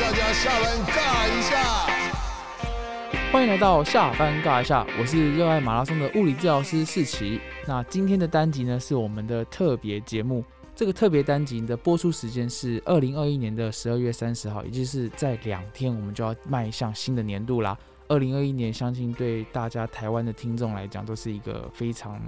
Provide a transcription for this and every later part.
大家下班尬一下。欢迎来到下班尬一下，我是热爱马拉松的物理治疗师世奇。那今天的单集呢是我们的特别节目，这个特别单集的播出时间是二零二一年的十二月三十号，也就是在两天我们就要迈向新的年度啦。二零二一年，相信对大家台湾的听众来讲都是一个非常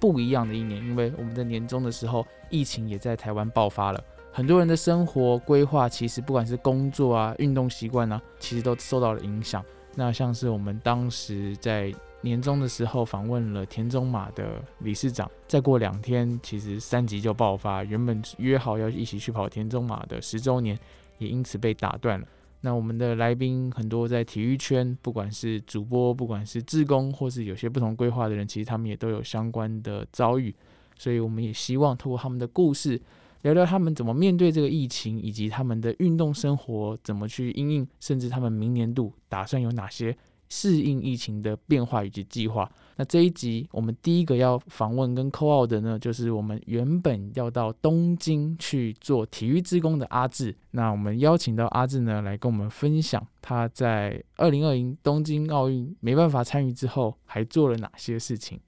不一样的一年，因为我们的年终的时候，疫情也在台湾爆发了，很多人的生活规划其实不管是工作啊、运动习惯啊，其实都受到了影响。那像是我们当时在年终的时候访问了田中马的理事长，再过两天，其实三级就爆发，原本约好要一起去跑田中马的十周年，也因此被打断了。那我们的来宾很多在体育圈，不管是主播，不管是志工，或是有些不同规划的人，其实他们也都有相关的遭遇，所以我们也希望透过他们的故事，聊聊他们怎么面对这个疫情，以及他们的运动生活怎么去应应，甚至他们明年度打算有哪些。适应疫情的变化以及计划。那这一集我们第一个要访问跟 call out 的呢，就是我们原本要到东京去做体育职工的阿志。那我们邀请到阿志呢，来跟我们分享他在二零二零东京奥运没办法参与之后，还做了哪些事情。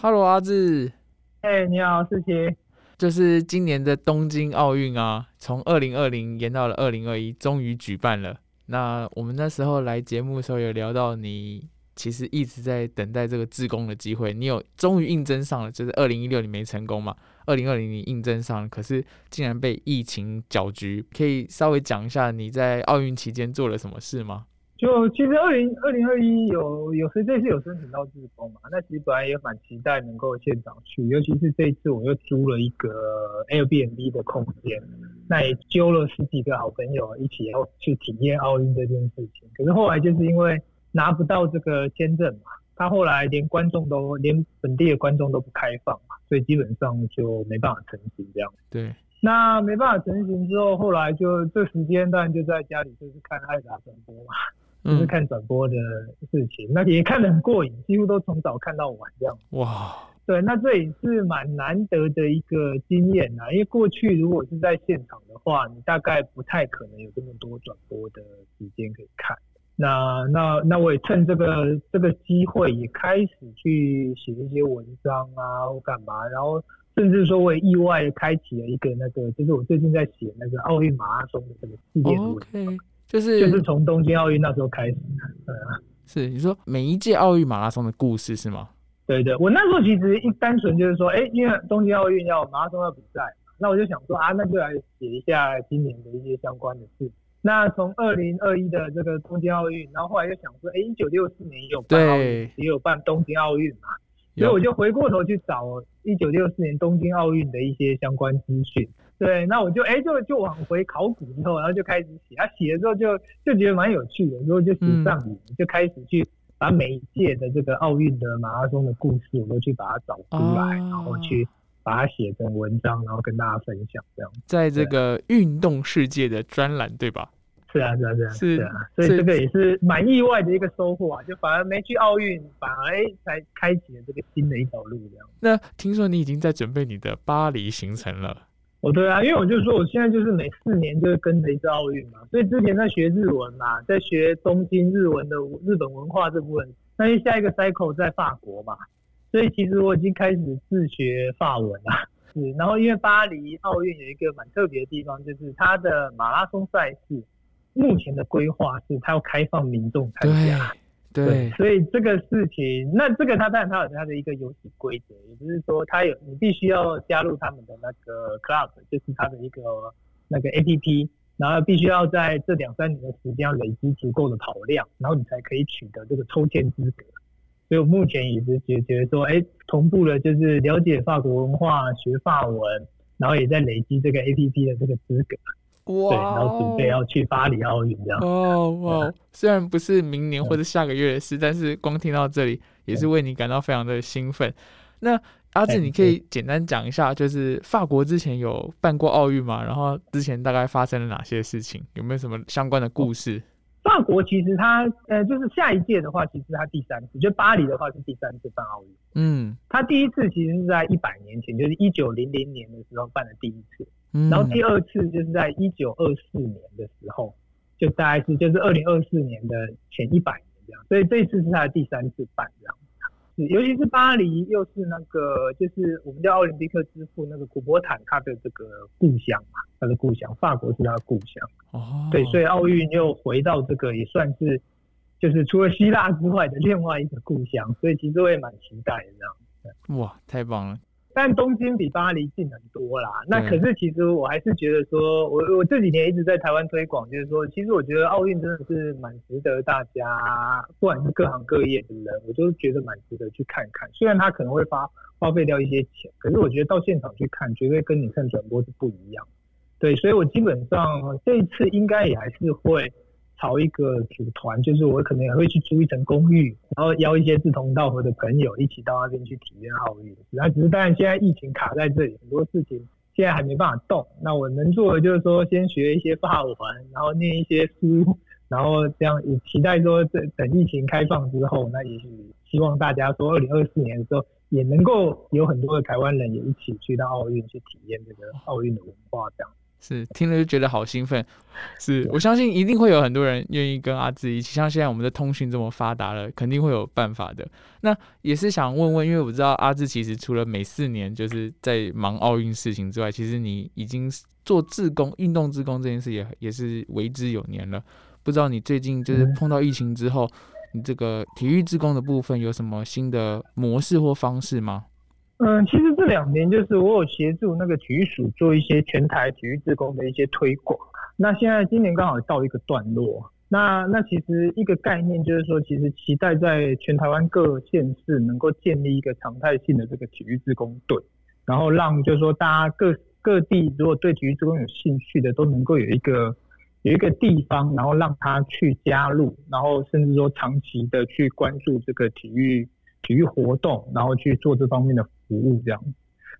Hello，阿志。哎，你好，世奇。就是今年的东京奥运啊，从二零二零延到了二零二一，终于举办了。那我们那时候来节目的时候有聊到，你其实一直在等待这个自宫的机会，你有终于应征上了，就是二零一六你没成功嘛，二零二零你应征上了，可是竟然被疫情搅局，可以稍微讲一下你在奥运期间做了什么事吗？就其实二零二零二一有有谁这次有申请到自工嘛？那其实本来也蛮期待能够现场去，尤其是这一次我又租了一个 Airbnb 的空间，那也揪了十几个好朋友一起要去体验奥运这件事情。可是后来就是因为拿不到这个签证嘛，他后来连观众都连本地的观众都不开放嘛，所以基本上就没办法成行这样。对，那没办法成型之后，后来就这时间当然就在家里就是看爱达转播嘛。就是看转播的事情，那也看得很过瘾，几乎都从早看到晚这样。哇，对，那这也是蛮难得的一个经验呐。因为过去如果是在现场的话，你大概不太可能有这么多转播的时间可以看。那那那我也趁这个这个机会，也开始去写一些文章啊，或干嘛。然后甚至说，我也意外开启了一个那个，就是我最近在写那个奥运马拉松的这个系列文章。就是就是从东京奥运那时候开始，嗯，是你说每一届奥运马拉松的故事是吗？对对，我那时候其实一单纯就是说，哎，因为东京奥运要马拉松要比赛，那我就想说啊，那就来写一下今年的一些相关的事。那从二零二一的这个东京奥运，然后后来又想说，哎，一九六四年也有办奥运，也有办东京奥运嘛，所以我就回过头去找一九六四年东京奥运的一些相关资讯。对，那我就哎，就就往回考古之后，然后就开始写。啊写了之后，就就觉得蛮有趣的，然后就写上瘾，就开始去把每一届的这个奥运的马拉松的故事，我都去把它找出来，然后去把它写成文章，然后跟大家分享。这样，在这个运动世界的专栏，对吧？是啊，是啊，是啊，是啊。所以这个也是蛮意外的一个收获啊，就反而没去奥运，反而哎才开启了这个新的一条路。这样。那听说你已经在准备你的巴黎行程了。哦，对啊，因为我就说我现在就是每四年就会跟着一次奥运嘛，所以之前在学日文嘛，在学东京日文的日本文化这部分，那因下一个 cycle 在法国嘛，所以其实我已经开始自学法文了。是，然后因为巴黎奥运有一个蛮特别的地方，就是它的马拉松赛事目前的规划是它要开放民众参加。对，所以这个事情，那这个他当然他有他的一个游戏规则，也就是说他有你必须要加入他们的那个 club，就是他的一个那个 A P P，然后必须要在这两三年的时间要累积足够的跑量，然后你才可以取得这个抽签资格。所以我目前也是觉觉得说，哎，同步了就是了解法国文化、学法文，然后也在累积这个 A P P 的这个资格。哇！然后准备要去巴黎奥运这样。哦哇！虽然不是明年或者下个月的事，但是光听到这里也是为你感到非常的兴奋。那阿志，你可以简单讲一下，就是法国之前有办过奥运吗？然后之前大概发生了哪些事情？有没有什么相关的故事？法国其实它呃，就是下一届的话，其实它第三次，就巴黎的话是第三次办奥运。嗯，它第一次其实是在一百年前，就是一九零零年的时候办的第一次。然后第二次就是在一九二四年的时候，就大概是就是二零二四年的前一百年这样，所以这次是他的第三次办这样。是，尤其是巴黎，又是那个就是我们叫奥林匹克之父那个古伯坦他的这个故乡嘛，他的故乡，法国是他的故乡。哦，对，所以奥运又回到这个也算是就是除了希腊之外的另外一个故乡，所以其实我也蛮期待的这样。哇，太棒了！但东京比巴黎近很多啦。那可是其实我还是觉得说，我我这几年一直在台湾推广，就是说，其实我觉得奥运真的是蛮值得大家，不管是各行各业的人，我都觉得蛮值得去看看。虽然他可能会花花费掉一些钱，可是我觉得到现场去看，绝对跟你看转播是不一样。对，所以我基本上这一次应该也还是会朝一个组团，就是我可能也会去租一层公寓，然后邀一些志同道合的朋友一起到那边去体验奥运。那只是当然现在疫情卡在这里，很多事情现在还没办法动。那我能做的就是说，先学一些法文，然后念一些书，然后这样也期待说，这等疫情开放之后，那也许希望大家说，二零二四年的时候也能够有很多的台湾人也一起去到奥运去体验这个奥运的文化，这样。是听了就觉得好兴奋，是我相信一定会有很多人愿意跟阿志一起。像现在我们的通讯这么发达了，肯定会有办法的。那也是想问问，因为我知道阿志其实除了每四年就是在忙奥运事情之外，其实你已经做志工、运动志工这件事也也是为之有年了。不知道你最近就是碰到疫情之后，你这个体育志工的部分有什么新的模式或方式吗？嗯，其实这两年就是我有协助那个体育署做一些全台体育志工的一些推广。那现在今年刚好到一个段落，那那其实一个概念就是说，其实期待在全台湾各县市能够建立一个常态性的这个体育志工队，然后让就是说大家各各地如果对体育志工有兴趣的，都能够有一个有一个地方，然后让他去加入，然后甚至说长期的去关注这个体育体育活动，然后去做这方面的服务这样。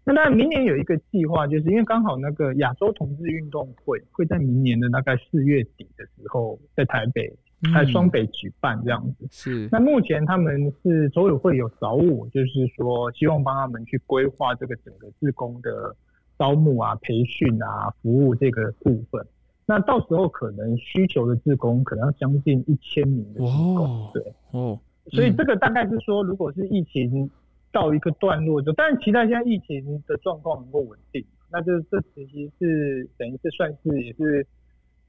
那当然，明年有一个计划，就是因为刚好那个亚洲同志运动会会在明年的大概四月底的时候，在台北、在双北举办这样子。是那目前他们是组委会有找我，就是说希望帮他们去规划这个整个志工的招募啊、培训啊、服务这个部分。那到时候可能需求的志工可能要将近一千名的志工，哦对。哦，所以这个大概是说，如果是疫情到一个段落，就但是期待现在疫情的状况能够稳定，那就这其实是等于是算是也是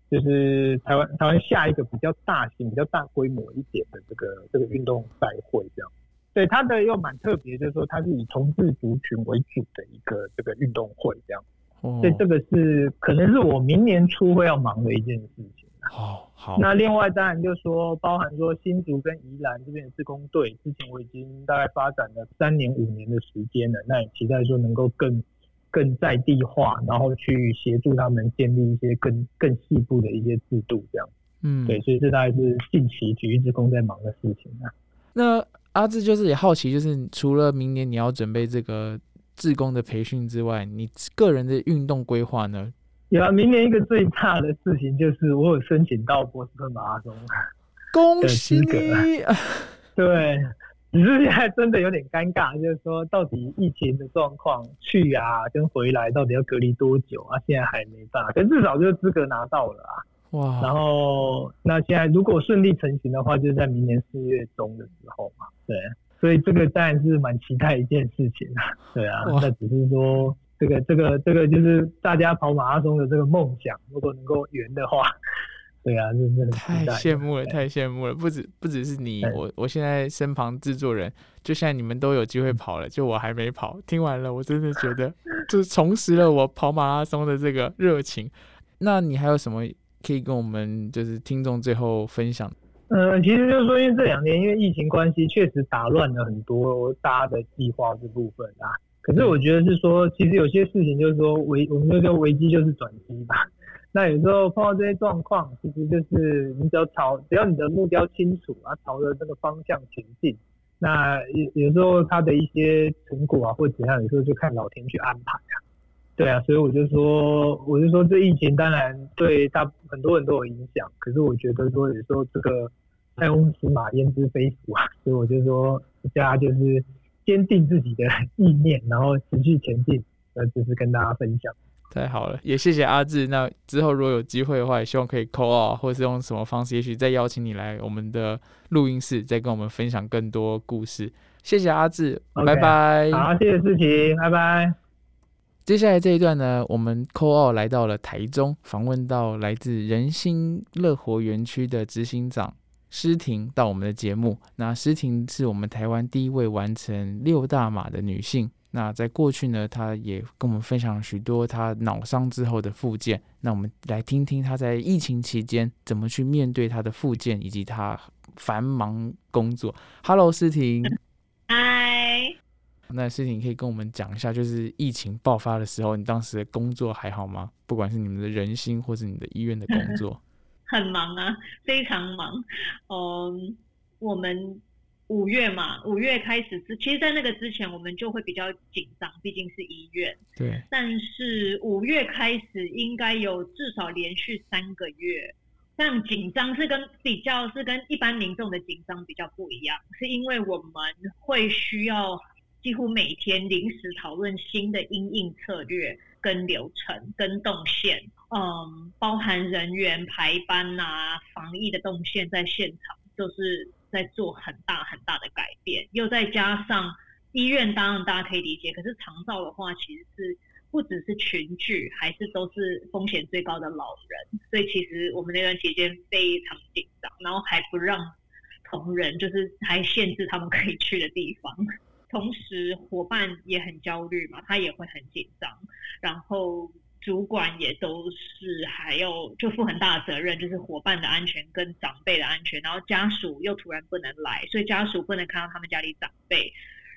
就是台湾台湾下一个比较大型、比较大规模一点的这个这个运动赛会这样。对它的又蛮特别，就是说它是以同志族群为主的一个这个运动会这样。哦所以这个是可能是我明年初会要忙的一件事情。好好那另外当然就是说，包含说新竹跟宜兰这边的自工队，之前我已经大概发展了三年五年的时间了，那也期待说能够更更在地化，然后去协助他们建立一些更更细部的一些制度，这样。嗯对，所以这大概是近期体育职工在忙的事情啊。那阿志就是也好奇，就是除了明年你要准备这个志工的培训之外，你个人的运动规划呢？有啊，明年一个最大的事情就是我有申请到波士顿马拉松。恭喜你！对，只是现在真的有点尴尬，就是说到底疫情的状况去啊跟回来到底要隔离多久啊？现在还没办法，可至少就是资格拿到了啊。哇，然后那现在如果顺利成型的话，就是在明年四月中的时候嘛。对，所以这个当然是蛮期待一件事情啊。对啊，那只是说这个这个这个就是大家跑马拉松的这个梦想，如果能够圆的话，对啊，就是很太。羡慕了，太羡慕了！不止不只是你，我我现在身旁制作人，就现在你们都有机会跑了，就我还没跑。听完了，我真的觉得就是重拾了我跑马拉松的这个热情。那你还有什么可以跟我们就是听众最后分享？嗯，其实就是说，因为这两年因为疫情关系，确实打乱了很多大家的计划这部分啊。可是我觉得是说，其实有些事情就是说危，我们就叫危机就是转机吧。那有时候碰到这些状况，其实就是你只要朝，只要你的目标清楚啊，朝着这个方向前进。那有有时候它的一些成果啊，或怎样，有时候就看老天去安排啊。对啊，所以我就说，我就说这疫情当然对大很多人都有影响，可是我觉得说有时候这个塞翁失马焉知非福啊，所以我就说大家就是坚定自己的意念，然后持续前进，呃，就是跟大家分享。太好了，也谢谢阿志。那之后如果有机会的话，也希望可以 call 啊，或者是用什么方式，也许再邀请你来我们的录音室，再跟我们分享更多故事。谢谢阿志，拜拜。好，谢谢志奇，拜拜。接下来这一段呢，我们 call 来到了台中，访问到来自人心乐活园区的执行长施婷到我们的节目。那诗婷是我们台湾第一位完成六大马的女性。那在过去呢，她也跟我们分享许多她脑伤之后的复健。那我们来听听她在疫情期间怎么去面对她的复健，以及她繁忙工作。Hello，诗婷。嗨。那诗婷可以跟我们讲一下，就是疫情爆发的时候，你当时的工作还好吗？不管是你们的人心，或是你的医院的工作，很忙啊，非常忙。嗯，我们五月嘛，五月开始之，其实，在那个之前，我们就会比较紧张，毕竟是医院。对。但是五月开始，应该有至少连续三个月，这样紧张是跟比较是跟一般民众的紧张比较不一样，是因为我们会需要。几乎每天临时讨论新的应应策略、跟流程、跟动线，嗯，包含人员排班啊、防疫的动线，在现场就是在做很大很大的改变。又再加上医院，当然大家可以理解，可是长照的话，其实是不只是群聚，还是都是风险最高的老人，所以其实我们那段期间非常紧张，然后还不让同仁，就是还限制他们可以去的地方。同时，伙伴也很焦虑嘛，他也会很紧张。然后，主管也都是还要就负很大的责任，就是伙伴的安全跟长辈的安全。然后家属又突然不能来，所以家属不能看到他们家里长辈。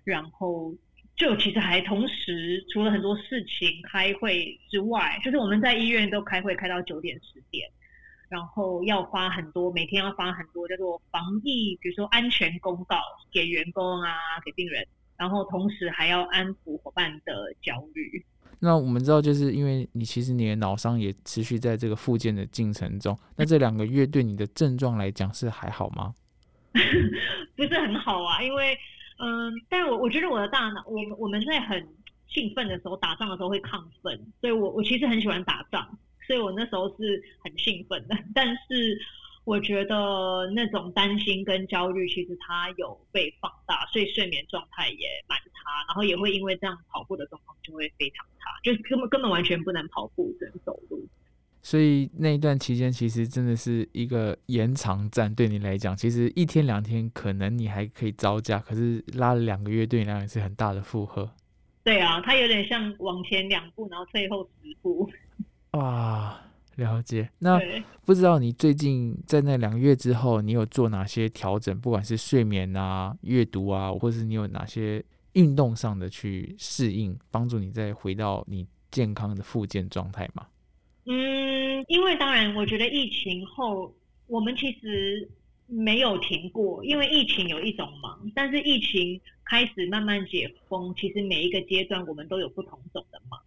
然后，就其实还同时除了很多事情开会之外，就是我们在医院都开会开到九点十点，然后要发很多每天要发很多叫做防疫，比如说安全公告给员工啊，给病人。然后同时还要安抚伙伴的焦虑。那我们知道，就是因为你其实你的脑伤也持续在这个复健的进程中。那这两个月对你的症状来讲是还好吗？不是很好啊，因为嗯，但我我觉得我的大脑，我我们在很兴奋的时候打仗的时候会亢奋，所以我我其实很喜欢打仗，所以我那时候是很兴奋的，但是。我觉得那种担心跟焦虑，其实它有被放大，所以睡眠状态也蛮差，然后也会因为这样跑步的状况就会非常差，就是根本根本完全不能跑步，只能走路。所以那一段期间，其实真的是一个延长战，对你来讲，其实一天两天可能你还可以招架，可是拉了两个月，对你来讲是很大的负荷。对啊，它有点像往前两步，然后退后十步。哇。了解，那不知道你最近在那两个月之后，你有做哪些调整？不管是睡眠啊、阅读啊，或是你有哪些运动上的去适应，帮助你再回到你健康的复健状态吗？嗯，因为当然，我觉得疫情后我们其实没有停过，因为疫情有一种忙，但是疫情开始慢慢解封，其实每一个阶段我们都有不同种的忙。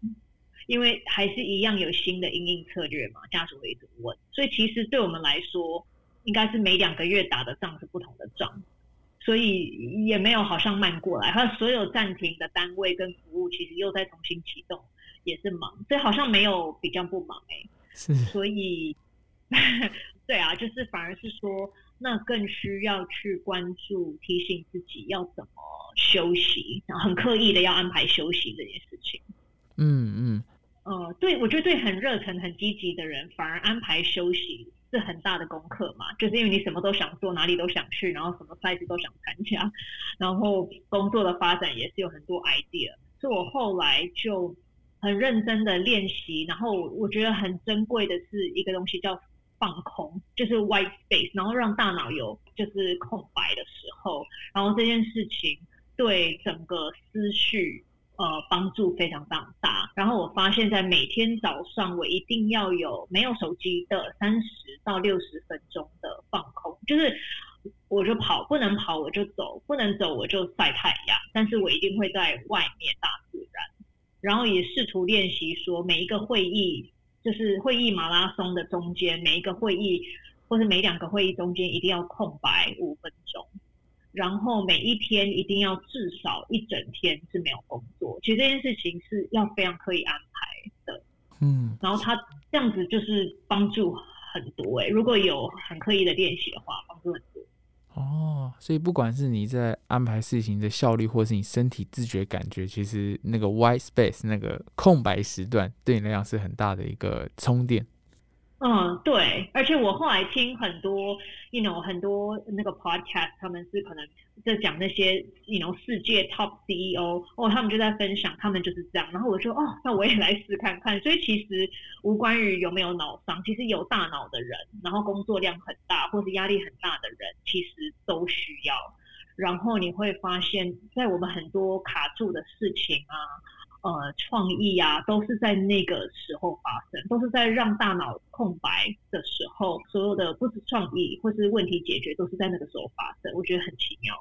因为还是一样有新的应应策略嘛，家属会一直问，所以其实对我们来说，应该是每两个月打的仗是不同的仗，所以也没有好像慢过来。他所有暂停的单位跟服务，其实又在重新启动，也是忙，所以好像没有比较不忙哎。是，所以 对啊，就是反而是说，那更需要去关注、提醒自己要怎么休息，然后很刻意的要安排休息这件事情。嗯嗯。呃，对，我觉得对很热忱、很积极的人，反而安排休息是很大的功课嘛。就是因为你什么都想做，哪里都想去，然后什么赛事都想参加，然后工作的发展也是有很多 idea。所以我后来就很认真的练习，然后我觉得很珍贵的是一个东西叫放空，就是 white space，然后让大脑有就是空白的时候，然后这件事情对整个思绪。呃，帮助非常非常大。然后我发现，在每天早上，我一定要有没有手机的三十到六十分钟的放空，就是我就跑，不能跑我就走，不能走我就晒太阳。但是我一定会在外面大自然。然后也试图练习说，每一个会议，就是会议马拉松的中间，每一个会议或是每两个会议中间，一定要空白五分钟。然后每一天一定要至少一整天是没有工作，其实这件事情是要非常刻意安排的。嗯，然后他这样子就是帮助很多哎、如果有很刻意的练习的话，帮助很多。哦，所以不管是你在安排事情的效率，或是你身体自觉感觉，其实那个 white space 那个空白时段，对你来讲是很大的一个充电。嗯，对，而且我后来听很多，you know，很多那个 podcast，他们是可能在讲那些，you know，世界 top CEO，哦，他们就在分享，他们就是这样。然后我就哦，那我也来试看看。所以其实无关于有没有脑伤，其实有大脑的人，然后工作量很大或是压力很大的人，其实都需要。然后你会发现，在我们很多卡住的事情啊，呃，创意啊，都是在那个时候发生，都是在让大脑空白的时候，所有的不是创意或是问题解决，都是在那个时候发生。我觉得很奇妙。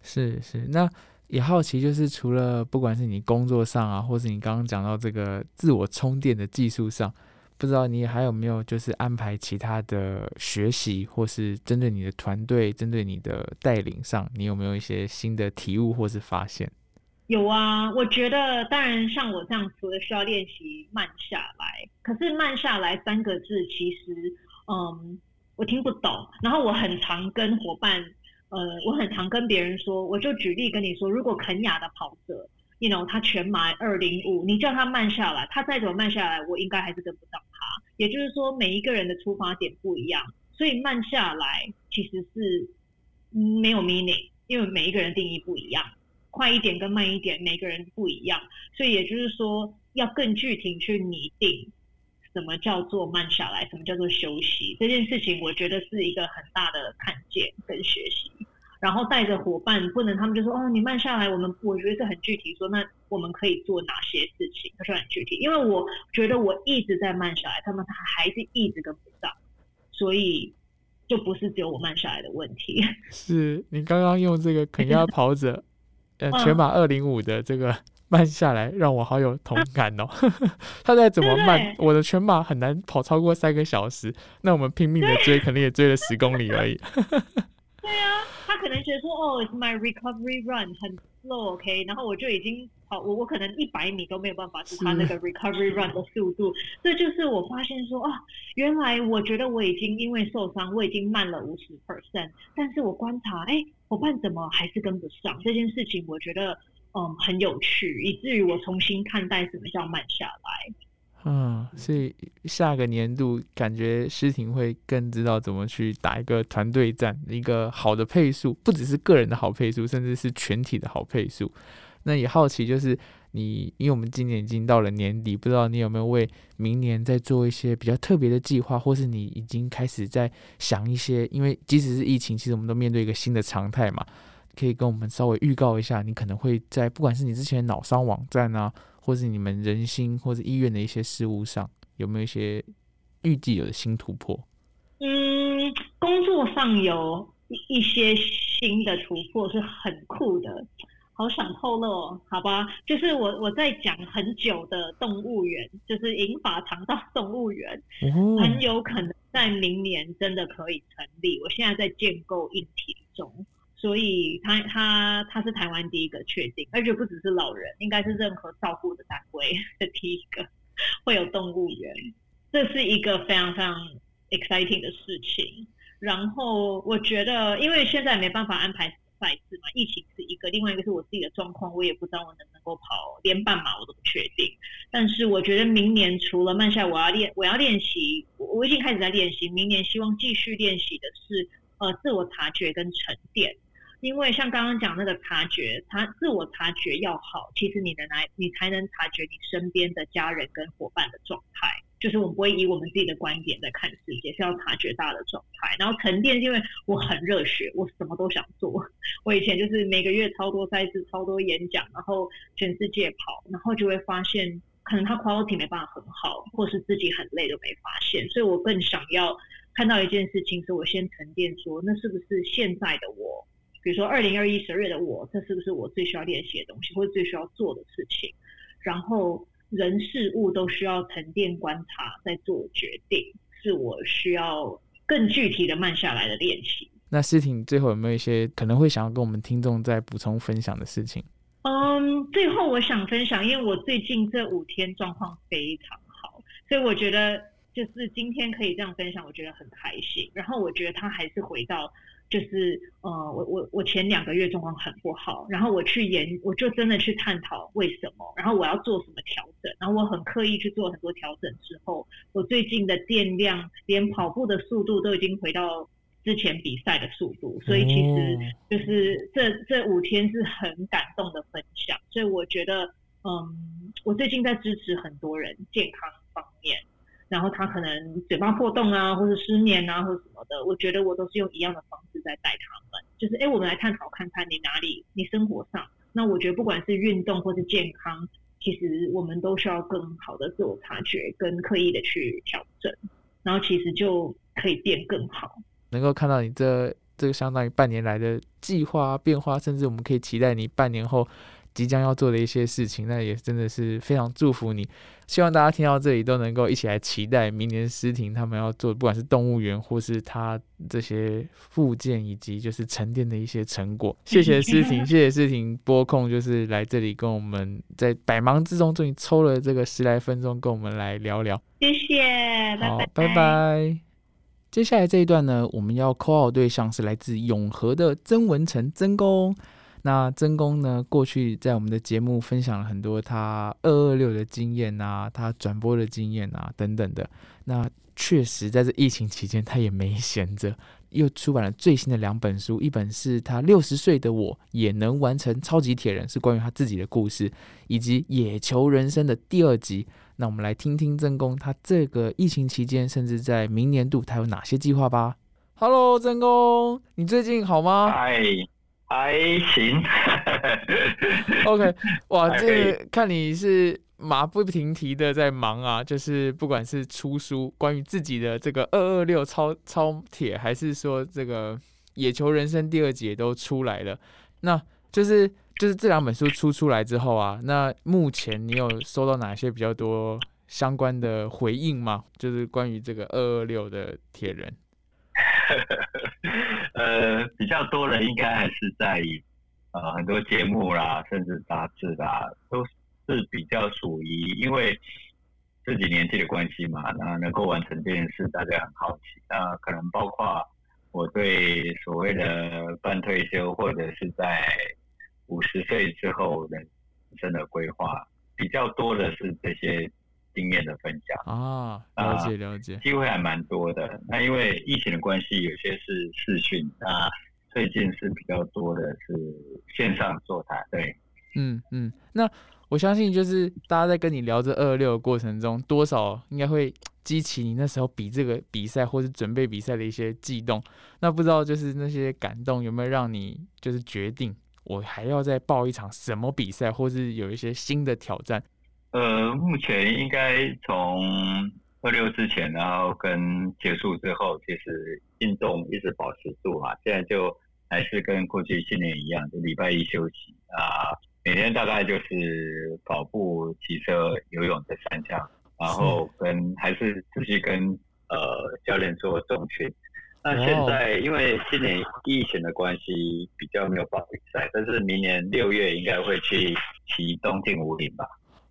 是是，那也好奇，就是除了不管是你工作上啊，或是你刚刚讲到这个自我充电的技术上，不知道你还有没有就是安排其他的学习，或是针对你的团队、针对你的带领上，你有没有一些新的体悟或是发现？有啊，我觉得当然像我这样，除了需要练习慢下来，可是慢下来三个字其实，嗯，我听不懂。然后我很常跟伙伴，呃，我很常跟别人说，我就举例跟你说，如果肯雅的跑者，you know，他全马二零五，你叫他慢下来，他再怎么慢下来，我应该还是跟不上他。也就是说，每一个人的出发点不一样，所以慢下来其实是没有 meaning，因为每一个人定义不一样。快一点跟慢一点，每个人不一样，所以也就是说，要更具体去拟定什么叫做慢下来，什么叫做休息。这件事情，我觉得是一个很大的看见跟学习。然后带着伙伴，不能他们就说哦，你慢下来，我们我觉得是很具体，说那我们可以做哪些事情，他说很具体，因为我觉得我一直在慢下来，他们还是一直跟不上，所以就不是只有我慢下来的问题。是你刚刚用这个肯亚跑者，全马二零五的这个 慢下来，让我好有同 感哦。他再怎么慢，我的全马很难跑超过三个小时，那我们拼命的追，可能也追了十公里而已。对啊，他可能觉得说，哦，it's my recovery run 很 slow，OK，、然后我就已经跑，我我可能一百米都没有办法是他那个 recovery run 的速度，这就是我发现说，啊，原来我觉得我已经因为受伤，我已经慢了五十 percent，但是我观察，哎，伙伴怎么还是跟不上这件事情，我觉得嗯很有趣，以至于我重新看待什么叫慢下来。嗯，所以下个年度感觉诗婷会更知道怎么去打一个团队战，一个好的配速，不只是个人的好配速，甚至是全体的好配速。那也好奇，就是你，因为我们今年已经到了年底，不知道你有没有为明年在做一些比较特别的计划，或是你已经开始在想一些，因为即使是疫情，其实我们都面对一个新的常态嘛，可以跟我们稍微预告一下，你可能会在不管是你之前脑伤网站啊，或是你们人心或者医院的一些事务上，有没有一些预计有的新突破？嗯，工作上有一些新的突破是很酷的，好想透露哦，好吧？就是我我在讲很久的动物园，就是银发肠道动物园，哦很有可能在明年真的可以成立。我现在在建构硬体中，所以他他他是台湾第一个确定，而且不只是老人，应该是任何照顾的单位的 第一个会有动物园。这是一个非常非常 exciting 的事情。然后我觉得，因为现在没办法安排赛事嘛，疫情是一个，另外一个是我自己的状况，我也不知道我能不能够跑连半马，我都不确定。但是我觉得明年除了慢下，我要练，我要练习，我我已经开始在练习。明年希望继续练习的是呃自我察觉跟沉淀。因为像刚刚讲那个察觉，察自我察觉要好，其实你能来，你才能察觉你身边的家人跟伙伴的状态。就是我们不会以我们自己的观点在看世界，是要察觉大的状态。然后沉淀，因为我很热血，我什么都想做。我以前就是每个月超多赛事、超多演讲，然后全世界跑，然后就会发现，可能他 quality 没办法很好，或是自己很累都没发现。所以我更想要看到一件事情，是我先沉淀说，那是不是现在的我？比如说二零二一十二月的我，这是不是我最需要练习的东西，或者最需要做的事情？然后人事物都需要沉淀观察，再做决定，是我需要更具体的慢下来的练习。那诗婷最后有没有一些可能会想要跟我们听众再补充分享的事情？嗯，最后我想分享，因为我最近这五天状况非常好，所以我觉得就是今天可以这样分享，我觉得很开心。然后我觉得他还是回到。就是呃，我我我前两个月状况很不好，然后我去研，我就真的去探讨为什么，然后我要做什么调整，然后我很刻意去做很多调整之后，我最近的电量连跑步的速度都已经回到之前比赛的速度，所以其实就是这这五天是很感动的分享，所以我觉得嗯，我最近在支持很多人健康。然后他可能嘴巴破洞啊，或者失眠啊，或者什么的，我觉得我都是用一样的方式在带他们，就是哎，我们来探讨看看你哪里，你生活上，那我觉得不管是运动或是健康，其实我们都需要更好的自我察觉跟刻意的去调整，然后其实就可以变更好。能够看到你这这个相当于半年来的计划变化，甚至我们可以期待你半年后。即将要做的一些事情，那也真的是非常祝福你。希望大家听到这里都能够一起来期待明年诗婷他们要做，不管是动物园或是他这些附件以及就是沉淀的一些成果。谢谢诗婷，谢谢诗婷播控，就是来这里跟我们在百忙之中终于抽了这个十来分钟跟我们来聊聊。谢谢，好，拜拜。接下来这一段呢，我们要 call 对象是来自永和的曾文成曾公。那曾公呢？过去在我们的节目分享了很多他二二六的经验啊，他转播的经验啊等等的。那确实在这疫情期间，他也没闲着，又出版了最新的两本书，一本是他六十岁的我也能完成超级铁人，是关于他自己的故事，以及野球人生的第二集。那我们来听听曾公他这个疫情期间，甚至在明年度他有哪些计划吧。Hello，曾公，你最近好吗？嗨。还行，OK，哇，这看你是马不停蹄的在忙啊，就是不管是出书关于自己的这个二二六超超铁，还是说这个野球人生第二节都出来了，那就是就是这两本书出出来之后啊，那目前你有收到哪些比较多相关的回应吗？就是关于这个二二六的铁人。呃，比较多的应该还是在呃很多节目啦，甚至杂志啦，都是比较属于因为自己年纪的关系嘛，那能够完成这件事，大家很好奇。那可能包括我对所谓的半退休或者是在五十岁之后人生的规划，比较多的是这些。经验的分享啊，了解了解，机会还蛮多的。那因为疫情的关系，有些是视讯，那最近是比较多的是线上座谈。对，嗯嗯。那我相信，就是大家在跟你聊这二六的过程中，多少应该会激起你那时候比这个比赛或是准备比赛的一些悸动。那不知道就是那些感动有没有让你就是决定我还要再报一场什么比赛，或是有一些新的挑战？呃，目前应该从二六之前，然后跟结束之后，其实运动一直保持住嘛。现在就还是跟过去训练一样，就礼拜一休息啊，每天大概就是跑步、骑车、游泳这三项，然后跟还是继续跟呃教练做重训。那现在因为今年疫情的关系，比较没有报比赛，但是明年六月应该会去骑东京五岭吧。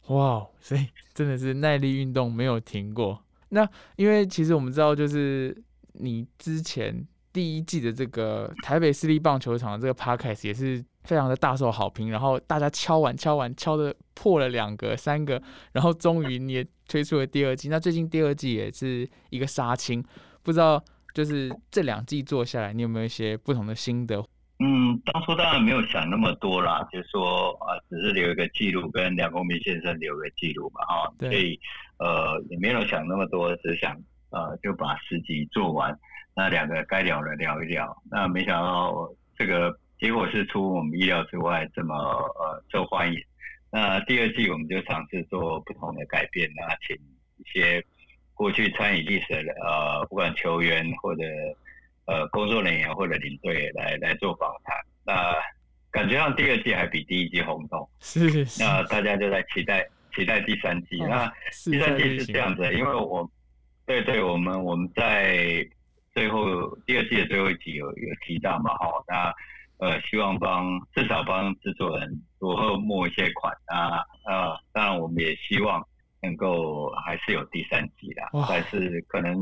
哇，所以真的是耐力运动没有停过。那因为其实我们知道，就是你之前第一季的这个台北市立棒球场的这个 podcast 也是非常的大受好评，然后大家敲完敲完敲的破了两个三个，然后终于你也推出了第二季。那最近第二季也是一个杀青，不知道就是这两季做下来，你有没有一些不同的心得？嗯，当初当然没有想那么多啦，就是说啊，只是留一个记录，跟梁公明先生留个记录嘛，哈，所以呃也没有想那么多，只想呃就把十集做完，那两个该聊的聊一聊，那没想到这个结果是出我们意料之外，这么呃受欢迎。那第二季我们就尝试做不同的改变，那请一些过去参与历史的呃不管球员或者。呃，工作人员或者领队来来做访谈，那感觉上第二季还比第一季轰动。是，是那大家就在期待期待第三季。那第三季是这样子，因为我对对，我们我们在最后第二季的最后一集有有提到嘛，哈，那呃，希望帮至少帮制作人多募一些款啊，啊，当然我们也希望能够还是有第三季啦，但是可能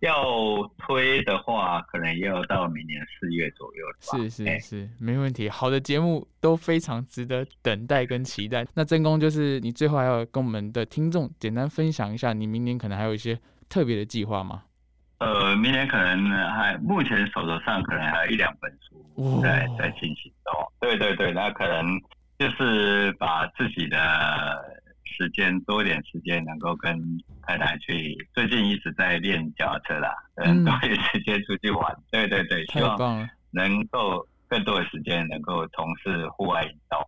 要推的话，可能要到明年四月左右吧。是是是，没问题。好的节目都非常值得等待跟期待。那真工就是你最后还要跟我们的听众简单分享一下，你明年可能还有一些特别的计划吗？呃，明年可能还目前手头上可能还有一两本书在在进行中。对对对，那可能就是把自己的。时间多一点时间，能够跟太太去。最近一直在练脚踏车啦，嗯，多一点时间出去玩。对对对，希望能够更多的时间能够从事户外运动。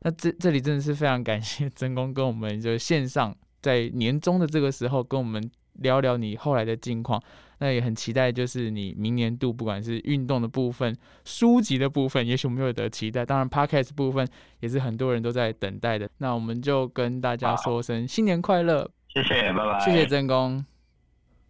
那这这里真的是非常感谢真工跟我们就线上在年终的这个时候跟我们聊聊你后来的近况。那也很期待，就是你明年度不管是运动的部分、书籍的部分，也许我们有得期待。当然，podcast 部分也是很多人都在等待的。那我们就跟大家说声新年快乐，谢谢，拜拜，谢谢真功。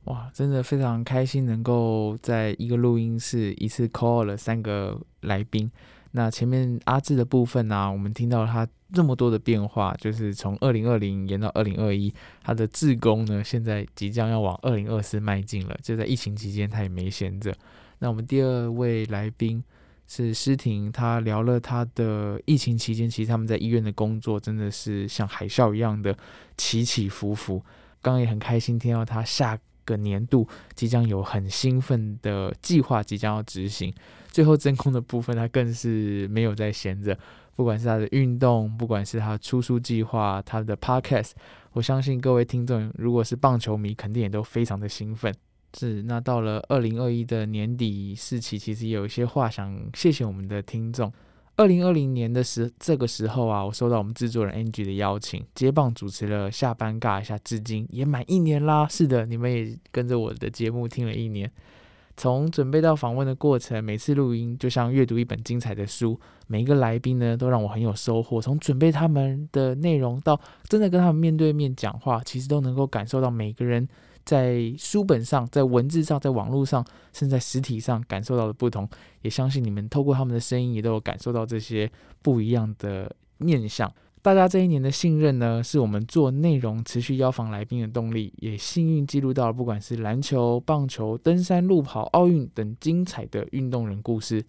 哇，真的非常开心，能够在一个录音室一次 call 了三个来宾。那前面阿志的部分呢，我们听到他这么多的变化，就是从二零二零延到二零二一，他的志工呢，现在即将要往二零二四迈进了。就在疫情期间，他也没闲着。那我们第二位来宾是诗婷，他聊了他的疫情期间，其实他们在医院的工作真的是像海啸一样的起起伏伏。刚刚也很开心听到他下个年度即将有很兴奋的计划即将要执行。最后真空的部分，他更是没有在闲着。不管是他的运动，不管是他的出书计划，他的 podcast，我相信各位听众，如果是棒球迷，肯定也都非常的兴奋。是，那到了二零二一的年底，四期其实有一些话想谢谢我们的听众。二零二零年的时这个时候啊，我收到我们制作人 Angie 的邀请，接棒主持了下班尬一下，至今也满一年啦。是的，你们也跟着我的节目听了一年。从准备到访问的过程，每次录音就像阅读一本精彩的书，每一个来宾呢都让我很有收获。从准备他们的内容到真的跟他们面对面讲话，其实都能够感受到每个人在书本上、在文字上、在网络上，甚至在实体上感受到的不同。也相信你们透过他们的声音，也都有感受到这些不一样的面相。大家这一年的信任呢，是我们做内容持续邀访来宾的动力。也幸运记录到了，不管是篮球、棒球、登山、路跑、奥运等精彩的运动人故事。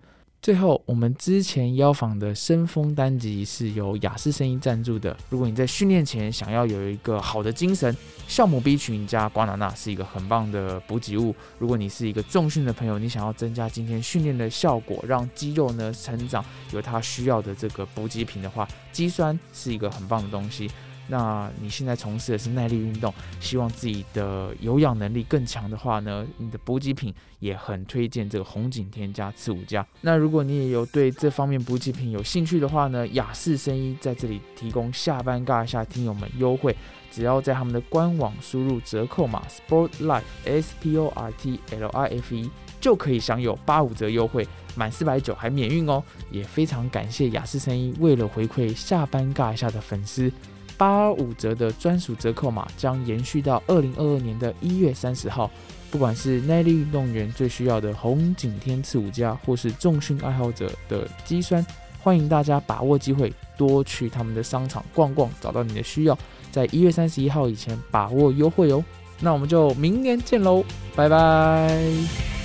最后，我们之前邀访的声风单集是由雅士声音赞助的。如果你在训练前想要有一个好的精神，酵母 B 群加瓜纳纳是一个很棒的补给物。如果你是一个重训的朋友，你想要增加今天训练的效果，让肌肉呢成长，有它需要的这个补给品的话，肌酸是一个很棒的东西。那你现在从事的是耐力运动，希望自己的有氧能力更强的话呢，你的补给品也很推荐这个红景天加次五加。那如果你也有对这方面补给品有兴趣的话呢，雅士生医在这里提供下班尬一下听友们优惠，只要在他们的官网输入折扣码 Sport Life S P O R T L I F E 就可以享有八五折优惠，满四百九还免运哦。也非常感谢雅士生医为了回馈下班尬一下的粉丝。八五折的专属折扣码将延续到二零二二年的一月三十号。不管是耐力运动员最需要的红景天次五加，或是重训爱好者的肌酸，欢迎大家把握机会，多去他们的商场逛逛，找到你的需要，在一月三十一号以前把握优惠哦。那我们就明年见喽，拜拜。